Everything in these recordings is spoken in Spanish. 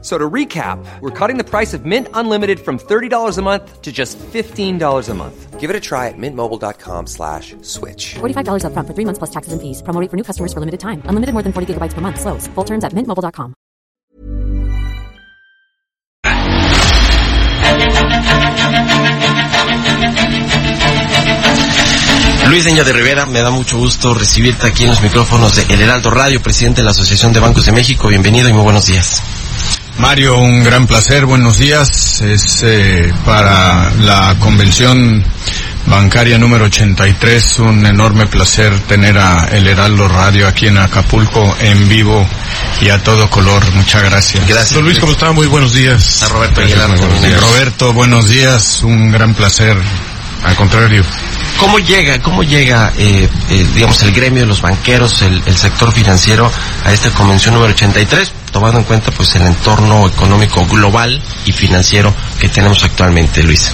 So to recap, we're cutting the price of Mint Unlimited from $30 a month to just $15 a month. Give it a try at mintmobile.com slash switch. $45 upfront for three months plus taxes and fees. Promo rate for new customers for limited time. Unlimited more than 40 gigabytes per month. Slows. Full terms at mintmobile.com. Luis Deña de Rivera, me da mucho gusto recibirte aquí en los micrófonos de El Heraldo Radio, presidente de la Asociación de Bancos de México. Bienvenido y muy buenos días. Mario, un gran placer, buenos días. Es eh, para la convención bancaria número 83 un enorme placer tener a El Heraldo Radio aquí en Acapulco en vivo y a todo color. Muchas gracias. Gracias. Don Luis, ¿cómo está? Muy buenos días. A Roberto Gracias, Aguilar muy buenos días. Roberto, buenos días, un gran placer. Al contrario. ¿Cómo llega, cómo llega, eh, eh, digamos, el gremio de los banqueros, el, el sector financiero a esta convención número 83, tomando en cuenta pues el entorno económico global y financiero que tenemos actualmente, Luis?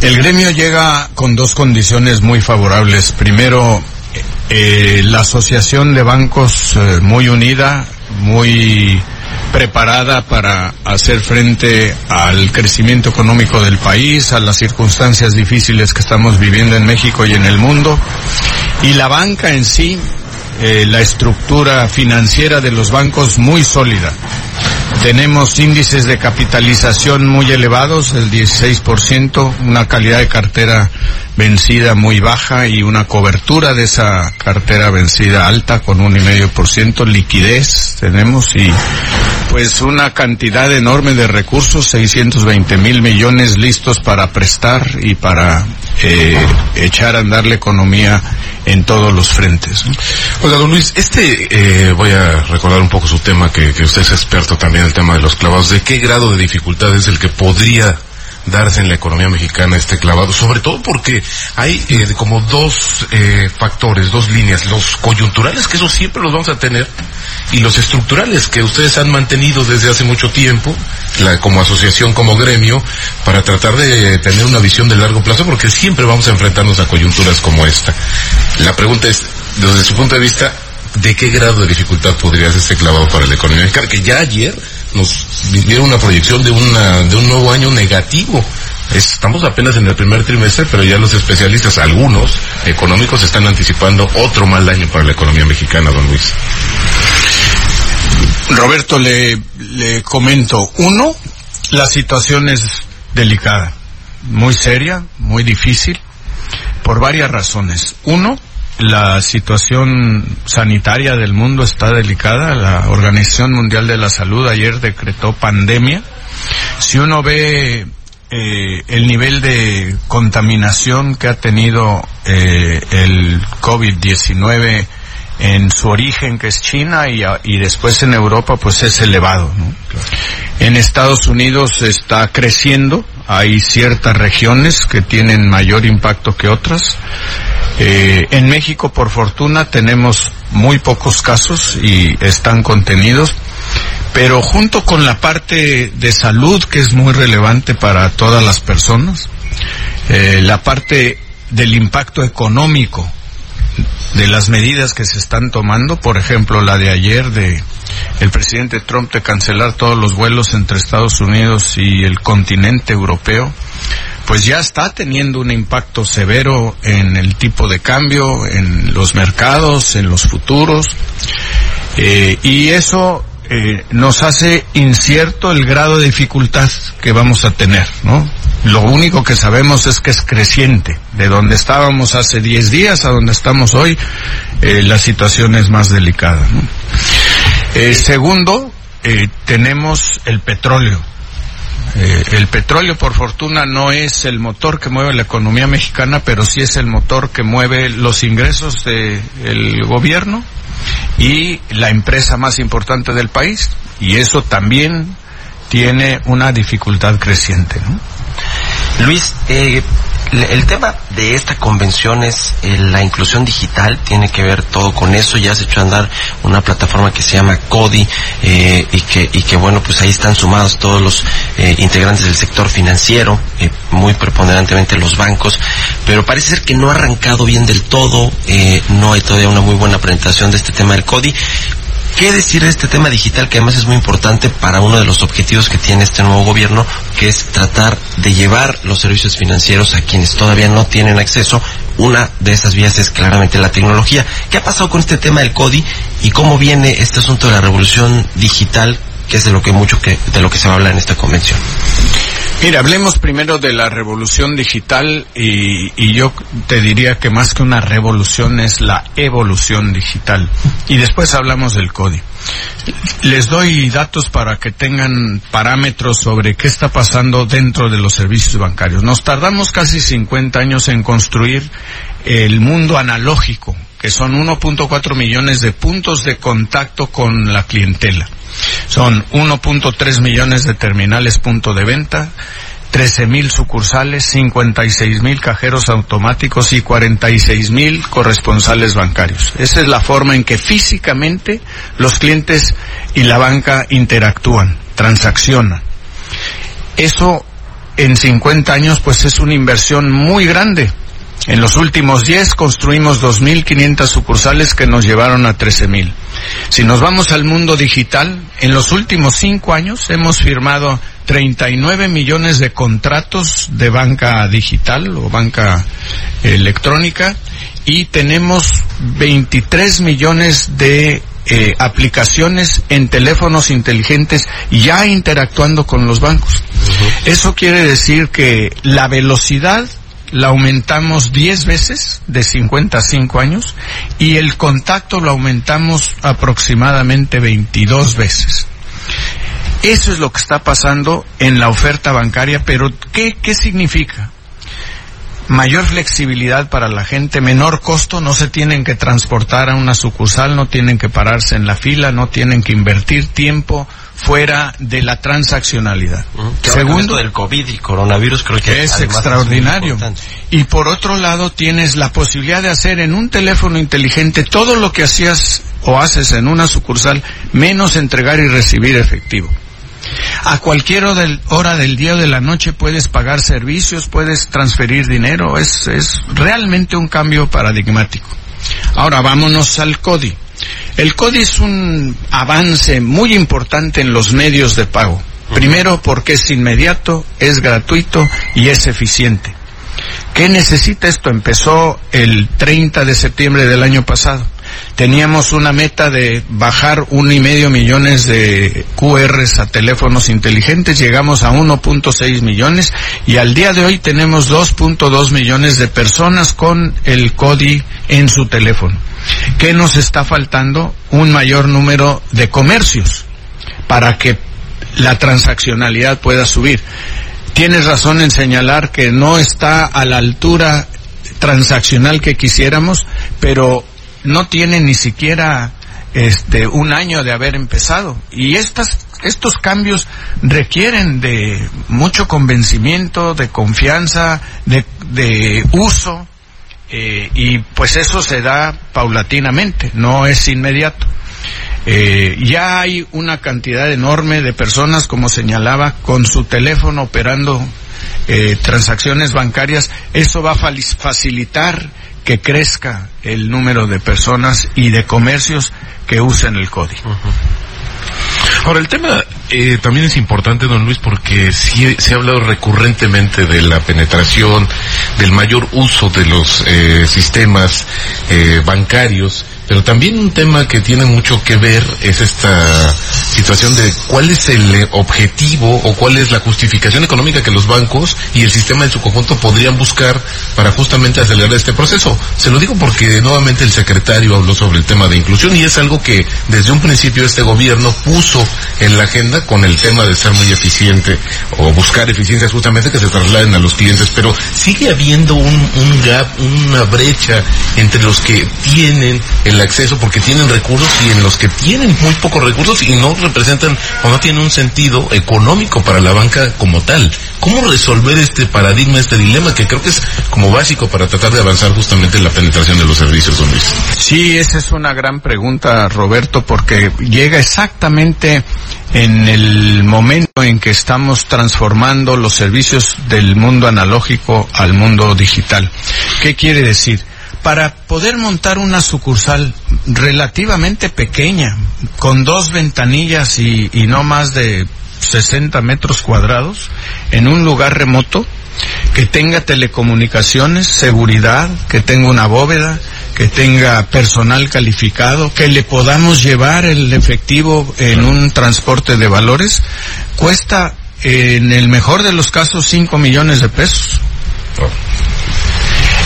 El gremio llega con dos condiciones muy favorables. Primero, eh, la Asociación de Bancos eh, muy unida, muy preparada para hacer frente al crecimiento económico del país, a las circunstancias difíciles que estamos viviendo en México y en el mundo. Y la banca en sí, eh, la estructura financiera de los bancos muy sólida. Tenemos índices de capitalización muy elevados, el 16%, una calidad de cartera vencida muy baja y una cobertura de esa cartera vencida alta con un y medio por ciento, liquidez tenemos y pues una cantidad enorme de recursos, 620 mil millones listos para prestar y para eh, echar a andar la economía en todos los frentes. Oiga, don Luis, este, eh, voy a recordar un poco su tema, que, que usted es experto también en el tema de los clavados. ¿De qué grado de dificultad es el que podría darse en la economía mexicana este clavado? Sobre todo porque hay eh, como dos eh, factores, dos líneas. Los coyunturales, que eso siempre los vamos a tener, y los estructurales, que ustedes han mantenido desde hace mucho tiempo, la, como asociación, como gremio, para tratar de tener una visión de largo plazo, porque siempre vamos a enfrentarnos a coyunturas como esta. La pregunta es, desde su punto de vista, ¿de qué grado de dificultad podría ser este clavado para la economía mexicana? Que ya ayer nos dieron una proyección de, una, de un nuevo año negativo. Estamos apenas en el primer trimestre, pero ya los especialistas, algunos económicos, están anticipando otro mal año para la economía mexicana, don Luis. Roberto, le, le comento. Uno, la situación es delicada, muy seria, muy difícil, por varias razones. Uno, la situación sanitaria del mundo está delicada. La Organización Mundial de la Salud ayer decretó pandemia. Si uno ve eh, el nivel de contaminación que ha tenido eh, el COVID-19 en su origen, que es China, y, después en Europa, pues es elevado. ¿no? En Estados Unidos está creciendo, hay ciertas regiones que tienen mayor impacto que otras. Eh, en México, por fortuna, tenemos muy pocos casos y están contenidos, pero junto con la parte de salud, que es muy relevante para todas las personas, eh, la parte del impacto económico de las medidas que se están tomando, por ejemplo, la de ayer de el presidente Trump de cancelar todos los vuelos entre Estados Unidos y el continente europeo, pues ya está teniendo un impacto severo en el tipo de cambio, en los mercados, en los futuros, eh, y eso eh, nos hace incierto el grado de dificultad que vamos a tener, ¿no? Lo único que sabemos es que es creciente. De donde estábamos hace 10 días a donde estamos hoy, eh, la situación es más delicada. Eh, segundo, eh, tenemos el petróleo. Eh, el petróleo, por fortuna, no es el motor que mueve la economía mexicana, pero sí es el motor que mueve los ingresos del gobierno y la empresa más importante del país. Y eso también tiene una dificultad creciente. ¿no? Luis, eh, el tema de esta convención es eh, la inclusión digital, tiene que ver todo con eso, ya se ha hecho andar una plataforma que se llama CODI eh, y, que, y que bueno, pues ahí están sumados todos los eh, integrantes del sector financiero, muy preponderantemente los bancos, pero parece ser que no ha arrancado bien del todo, no hay todavía una muy buena presentación de este tema del CODI. ¿Qué decir de este tema digital que además es muy importante para uno de los objetivos que tiene este nuevo gobierno, que es tratar de llevar los servicios financieros a quienes todavía no tienen acceso? Una de esas vías es claramente la tecnología. ¿Qué ha pasado con este tema del CODI y cómo viene este asunto de la revolución digital, que es de lo que mucho que de lo que se va a hablar en esta convención? Mira, hablemos primero de la revolución digital y, yo te diría que más que una revolución es la evolución digital. Y después hablamos del código. Les doy datos para que tengan parámetros sobre qué está pasando dentro de los servicios bancarios. Nos tardamos casi 50 años en construir el mundo analógico, que son 1.4 millones de puntos de contacto con la clientela. Son 1.3 millones de terminales punto de venta, 13 mil sucursales, 56 mil cajeros automáticos y 46 mil corresponsales bancarios. Esa es la forma en que físicamente los clientes y la banca interactúan, transaccionan. Eso en 50 años pues es una inversión muy grande. En los últimos 10 construimos 2.500 sucursales que nos llevaron a 13.000. Si nos vamos al mundo digital, en los últimos 5 años hemos firmado 39 millones de contratos de banca digital o banca electrónica y tenemos 23 millones de eh, aplicaciones en teléfonos inteligentes ya interactuando con los bancos. Uh -huh. Eso quiere decir que la velocidad la aumentamos 10 veces de 50 a 5 años y el contacto lo aumentamos aproximadamente 22 veces. Eso es lo que está pasando en la oferta bancaria, pero ¿qué, qué significa? Mayor flexibilidad para la gente, menor costo, no se tienen que transportar a una sucursal, no tienen que pararse en la fila, no tienen que invertir tiempo fuera de la transaccionalidad. Segundo, del COVID y coronavirus creo que es extraordinario. Es y por otro lado, tienes la posibilidad de hacer en un teléfono inteligente todo lo que hacías o haces en una sucursal, menos entregar y recibir efectivo. A cualquier hora del día o de la noche puedes pagar servicios, puedes transferir dinero, es, es realmente un cambio paradigmático. Ahora vámonos al CODI. El CODI es un avance muy importante en los medios de pago. Primero porque es inmediato, es gratuito y es eficiente. ¿Qué necesita esto? Empezó el 30 de septiembre del año pasado teníamos una meta de bajar un y medio millones de QRs a teléfonos inteligentes, llegamos a 1.6 millones y al día de hoy tenemos 2.2 millones de personas con el CODI en su teléfono. ¿Qué nos está faltando? Un mayor número de comercios para que la transaccionalidad pueda subir. Tienes razón en señalar que no está a la altura transaccional que quisiéramos, pero no tiene ni siquiera este un año de haber empezado y estas estos cambios requieren de mucho convencimiento, de confianza, de, de uso eh, y pues eso se da paulatinamente, no es inmediato. Eh, ya hay una cantidad enorme de personas, como señalaba, con su teléfono operando eh, transacciones bancarias. Eso va a facilitar que crezca el número de personas y de comercios que usen el código. Ahora, el tema eh, también es importante, don Luis, porque sí, se ha hablado recurrentemente de la penetración, del mayor uso de los eh, sistemas eh, bancarios, pero también un tema que tiene mucho que ver es esta situación de cuál es el objetivo o cuál es la justificación económica que los bancos y el sistema en su conjunto podrían buscar para justamente acelerar este proceso. Se lo digo porque nuevamente el secretario habló sobre el tema de inclusión y es algo que desde un principio este gobierno puso en la agenda con el tema de ser muy eficiente o buscar eficiencias justamente que se trasladen a los clientes, pero sigue habiendo un, un gap, una brecha entre los que tienen el acceso porque tienen recursos y en los que tienen muy pocos recursos y no representan o no tienen un sentido económico para la banca como tal. ¿Cómo resolver este paradigma, este dilema que creo que es como básico para tratar de avanzar justamente en la penetración de los servicios, don Luis? Sí, esa es una gran pregunta, Roberto, porque llega exactamente en el momento en que estamos transformando los servicios del mundo analógico al mundo digital. ¿Qué quiere decir? Para poder montar una sucursal relativamente pequeña, con dos ventanillas y, y no más de 60 metros cuadrados, en un lugar remoto, que tenga telecomunicaciones, seguridad, que tenga una bóveda, que tenga personal calificado, que le podamos llevar el efectivo en un transporte de valores, cuesta en el mejor de los casos 5 millones de pesos.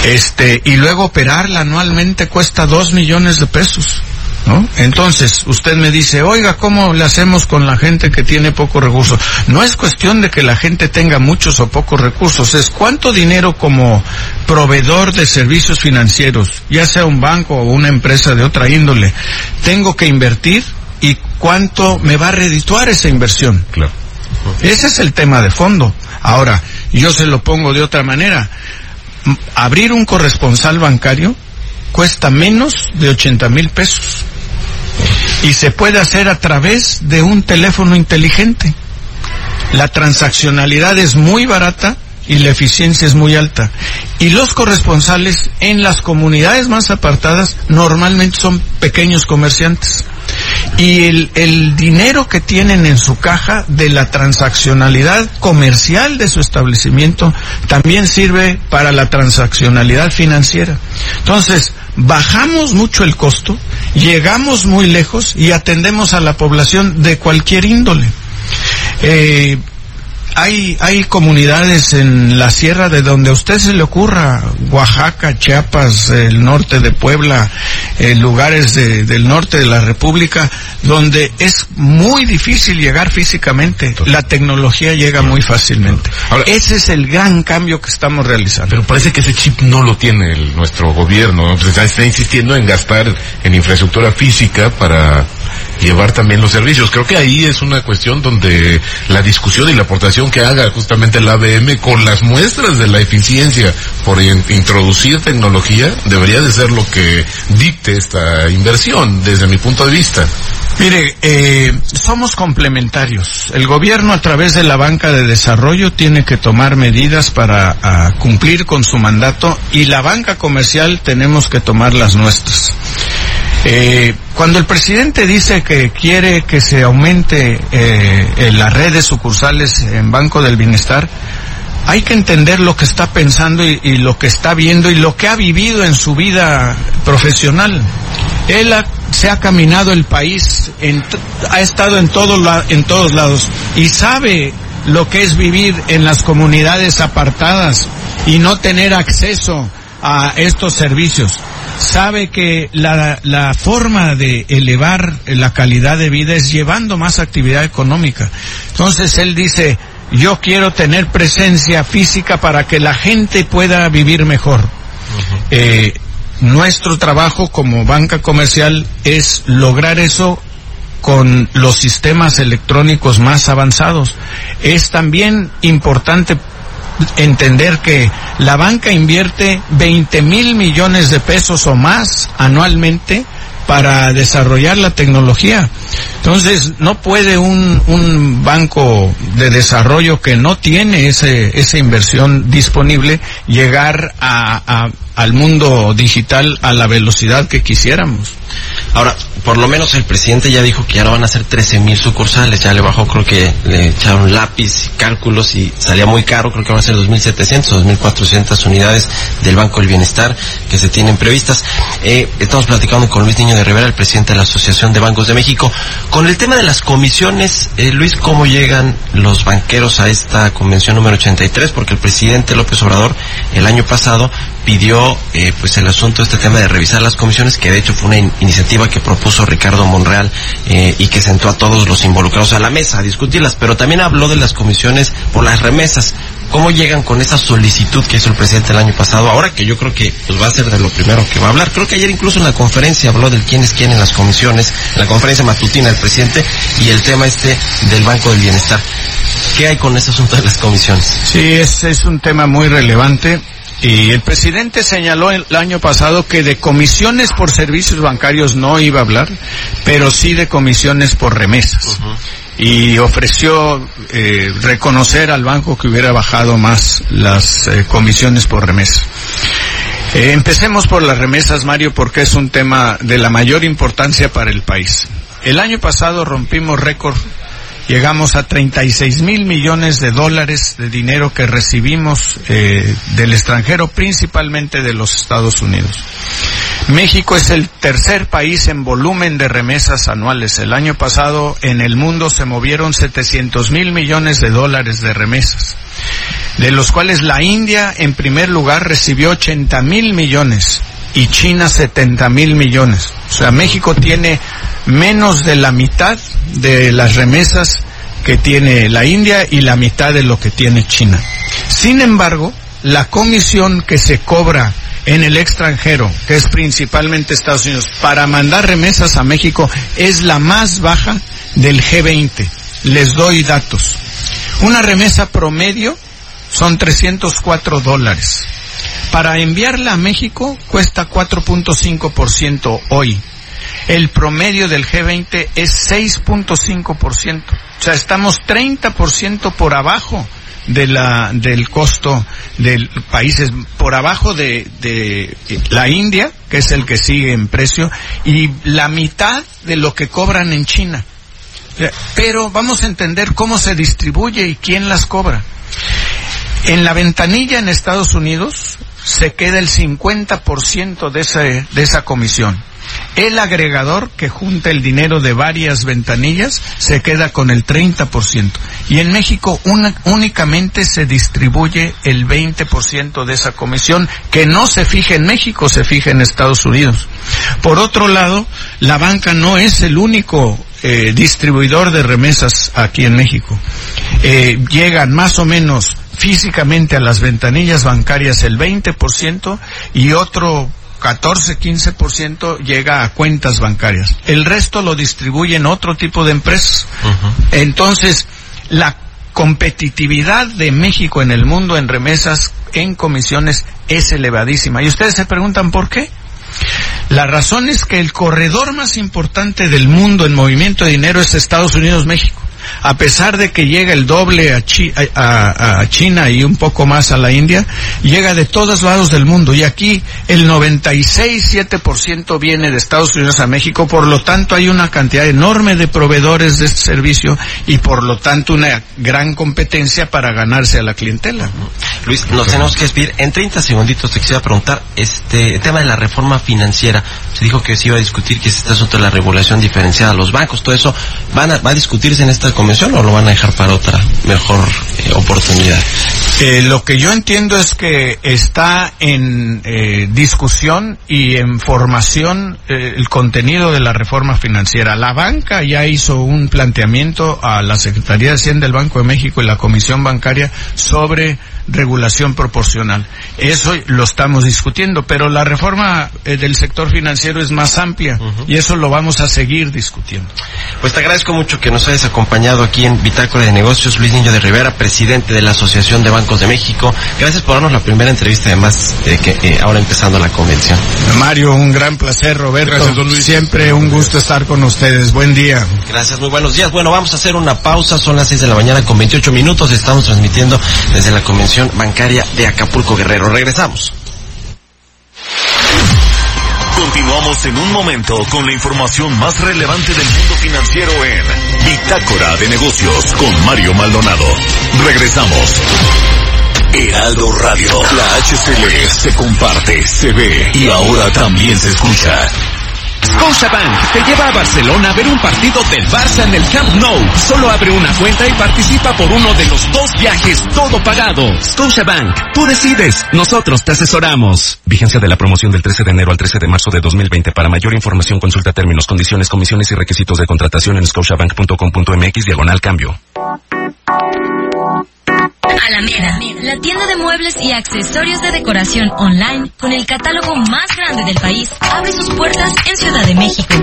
Este, y luego operarla anualmente cuesta 2 millones de pesos. ¿No? Entonces, usted me dice, oiga, ¿cómo le hacemos con la gente que tiene pocos recursos? No es cuestión de que la gente tenga muchos o pocos recursos, es cuánto dinero como proveedor de servicios financieros, ya sea un banco o una empresa de otra índole, tengo que invertir y cuánto me va a redituar esa inversión. Claro. Ese es el tema de fondo. Ahora, yo se lo pongo de otra manera. Abrir un corresponsal bancario cuesta menos de 80 mil pesos. Y se puede hacer a través de un teléfono inteligente. La transaccionalidad es muy barata y la eficiencia es muy alta. Y los corresponsales en las comunidades más apartadas normalmente son pequeños comerciantes. Y el, el dinero que tienen en su caja de la transaccionalidad comercial de su establecimiento también sirve para la transaccionalidad financiera. Entonces, bajamos mucho el costo, llegamos muy lejos y atendemos a la población de cualquier índole. Eh, hay, hay comunidades en la sierra de donde a usted se le ocurra, Oaxaca, Chiapas, el norte de Puebla, eh, lugares de- del norte de la República, donde es muy difícil llegar físicamente. La tecnología llega muy fácilmente. Ahora- Ese es el gran cambio que estamos realizando. Pero parece que ese chip no lo tiene el- nuestro gobierno. ¿no? Pues está, está insistiendo en gastar en infraestructura física para llevar también los servicios. Creo que ahí es una cuestión donde la discusión y la aportación que haga justamente el ABM con las muestras de la eficiencia por in- introducir tecnología debería de ser lo que dicte esta inversión desde mi punto de vista. Mire, eh, somos complementarios. El gobierno a través de la banca de desarrollo tiene que tomar medidas para ah, cumplir con su mandato y la banca comercial tenemos que tomar las nuestras. Eh, cuando el presidente dice que quiere que se aumente eh, en la sucursales en Banco del Bienestar, hay que entender lo que está pensando y, lo que está viendo y lo que ha vivido en su vida profesional. Él ha- se ha caminado el país, ha estado en, todos la- en todos lados y sabe lo que es vivir en las comunidades apartadas y no tener acceso a estos servicios. Sabe que la, la forma de elevar la calidad de vida es llevando más actividad económica. Entonces él dice, yo quiero tener presencia física para que la gente pueda vivir mejor. Eh, nuestro trabajo como banca comercial es lograr eso con los sistemas electrónicos más avanzados. Es también importante entender que la banca invierte 20 mil millones de pesos o más anualmente para desarrollar la tecnología. Entonces, no puede un, un banco de desarrollo que no tiene ese, esa inversión disponible llegar a, a- al mundo digital a la velocidad que quisiéramos. Ahora, por lo menos el presidente ya dijo que no van a ser 13 mil sucursales, ya le bajó, creo que le echaron lápiz, cálculos y salía muy caro, creo que van a ser 2.700 o 2.400 unidades del Banco del Bienestar que se tienen previstas. Eh, estamos platicando con Luis Niño de Rivera, el presidente de la Asociación de Bancos de México. Con el tema de las comisiones, eh, Luis, ¿cómo llegan los banqueros a esta convención número 83? Porque el presidente López Obrador el año pasado pidió eh, pues el asunto este tema de revisar las comisiones que de hecho fue una in- iniciativa que propuso Ricardo Monreal eh, y que sentó a todos los involucrados a la mesa a discutirlas pero también habló de las comisiones por las remesas ¿Cómo llegan con esa solicitud que hizo el presidente el año pasado? Ahora que yo creo que pues, va a ser de lo primero que va a hablar. Creo que ayer incluso en la conferencia habló del quién es quién en las comisiones, en la conferencia matutina del presidente y el tema este del Banco del Bienestar. ¿Qué hay con ese asunto de las comisiones? Sí, es, es un tema muy relevante. Y el presidente señaló el año pasado que de comisiones por servicios bancarios no iba a hablar, pero sí de comisiones por remesas. Y ofreció eh, reconocer al banco que hubiera bajado más las eh, comisiones por remesas. Eh, empecemos por las remesas, Mario, porque es un tema de la mayor importancia para el país. El año pasado rompimos récord llegamos a 36 mil millones de dólares de dinero que recibimos eh, del extranjero, principalmente de los Estados Unidos. México es el tercer país en volumen de remesas anuales. El año pasado en el mundo se movieron 700 mil millones de dólares de remesas, de los cuales la India en primer lugar recibió 80 mil millones y China 70 mil millones. O sea, México tiene menos de la mitad de las remesas que tiene la India y la mitad de lo que tiene China. Sin embargo, la comisión que se cobra en el extranjero, que es principalmente Estados Unidos, para mandar remesas a México es la más baja del G20. Les doy datos. Una remesa promedio son 304 dólares. Para enviarla a México cuesta 4.5% hoy. El promedio del G20 es 6.5%. O sea, estamos 30% por abajo de la, del costo de países, por abajo de, de la India, que es el que sigue en precio, y la mitad de lo que cobran en China. Pero vamos a entender cómo se distribuye y quién las cobra. En la ventanilla en Estados Unidos se queda el 50% de, ese, de esa comisión. El agregador que junta el dinero de varias ventanillas se queda con el 30%. Y en México una, únicamente se distribuye el 20% de esa comisión que no se fija en México, se fija en Estados Unidos. Por otro lado, la banca no es el único eh, distribuidor de remesas aquí en México. Eh, llegan más o menos físicamente a las ventanillas bancarias el 20% y otro 14-15% llega a cuentas bancarias. El resto lo distribuyen otro tipo de empresas. Entonces, la competitividad de México en el mundo en remesas, en comisiones, es elevadísima. Y ustedes se preguntan por qué. La razón es que el corredor más importante del mundo en movimiento de dinero es Estados Unidos-México a pesar de que llega el doble a, a, a, China y un poco más a la India, llega de todos lados del mundo. Y aquí el 96-7% viene de Estados Unidos a México, por lo tanto hay una cantidad enorme de proveedores de este servicio y por lo tanto una gran competencia para ganarse a la clientela. Luis, nos tenemos que despedir. En 30 segunditos te quisiera preguntar, este el tema de la reforma financiera, se dijo que se iba a discutir que es este asunto de la regulación diferenciada a los bancos, todo eso, ¿van a, va a discutirse en esta convención o lo van a dejar para otra mejor eh, oportunidad? Eh, lo que yo entiendo es que está en eh, discusión y en formación eh, el contenido de la reforma financiera. La banca ya hizo un planteamiento a la Secretaría de Hacienda del Banco de México y la Comisión Bancaria sobre regulación proporcional. Eso lo estamos discutiendo, pero la reforma eh, del sector financiero es más amplia y eso lo vamos a seguir discutiendo. Pues te agradezco mucho que nos hayas acompañado aquí en Bitácora de Negocios, Luis Niño de Rivera, presidente de la Asociación de Bancos de México. Gracias por darnos la primera entrevista, además, de que eh, ahora empezando la convención. Mario, un gran placer, Roberto. Gracias, don Luis. Siempre un gusto estar con ustedes. Buen día. Gracias, muy buenos días. Bueno, vamos a hacer una pausa, son las 6 de la mañana con 28 minutos, estamos transmitiendo desde la convención bancaria de Acapulco Guerrero. Regresamos. Continuamos en un momento con la información más relevante del mundo financiero en Bitácora de Negocios con Mario Maldonado. Regresamos. Heraldo Radio. La HCL se comparte, se ve y ahora también se escucha. Scotiabank te lleva a Barcelona a ver un partido del Barça en el Camp Nou. Solo abre una cuenta y participa por uno de los dos viajes todo pagado. Scotiabank, tú decides, nosotros te asesoramos. Vigencia de la promoción del 13 de enero al 13 de marzo de 2020. Para mayor información consulta términos, condiciones, comisiones y requisitos de contratación en scotiabank.com.mx diagonal cambio. Alameda, la tienda de muebles y accesorios de decoración online con el catálogo más grande del país, abre sus puertas en Ciudad de México.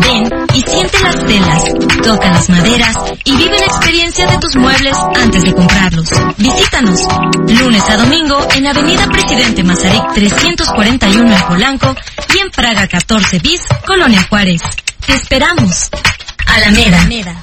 Ven y siente las telas, toca las maderas y vive la experiencia de tus muebles antes de comprarlos. Visítanos lunes a domingo en Avenida Presidente Mazarik 341 en Polanco y en Praga 14 bis, Colonia Juárez. Te esperamos. Alameda.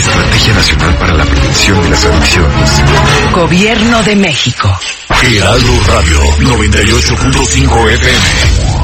Estrategia Nacional para la Prevención de las Adicciones. Gobierno de México. Heraldo Radio 98.5 FM.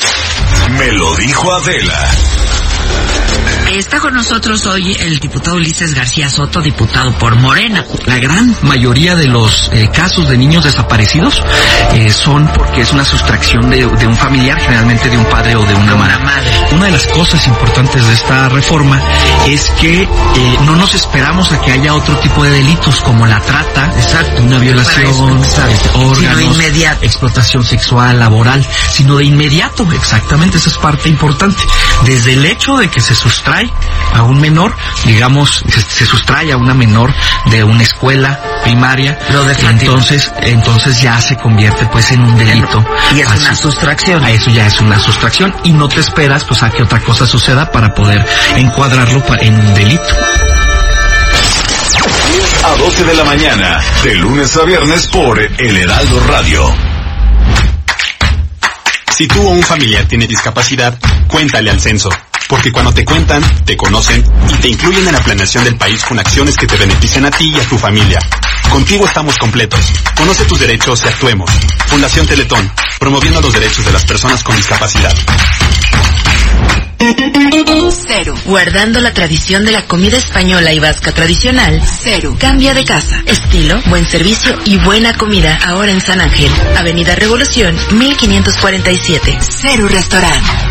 Me lo dijo Adela. Está con nosotros hoy el diputado Ulises García Soto, diputado por Morena. La gran mayoría de los eh, casos de niños desaparecidos eh, son porque es una sustracción de, de, un familiar, generalmente de un padre o de una madre. Una de las cosas importantes de esta reforma es que eh, no nos esperamos a que haya otro tipo de delitos como la trata, exacto, una violación, órganos, explotación sexual, laboral, sino de inmediato, exactamente, esa es parte importante. Desde el hecho de que se sustrae a un menor, digamos, se, se, sustrae a una menor de una escuela primaria, entonces, entonces ya se convierte pues en un delito. Y es Así, una sustracción. A eso ya es una sustracción y no te esperas pues a que otra cosa suceda para poder encuadrarlo en un delito. A 12 de la mañana, de lunes a viernes por El Heraldo Radio. Si tú o un familiar tiene discapacidad, cuéntale al censo porque cuando te cuentan, te conocen y te incluyen en la planeación del país con acciones que te beneficien a ti y a tu familia. Contigo estamos completos. Conoce tus derechos y actuemos. Fundación Teletón, promoviendo los derechos de las personas con discapacidad. Cero. Guardando la tradición de la comida española y vasca tradicional. Cero. Cambia de casa. Estilo, buen servicio y buena comida. Ahora en San Ángel. Avenida Revolución, 1547. Cero Restaurante.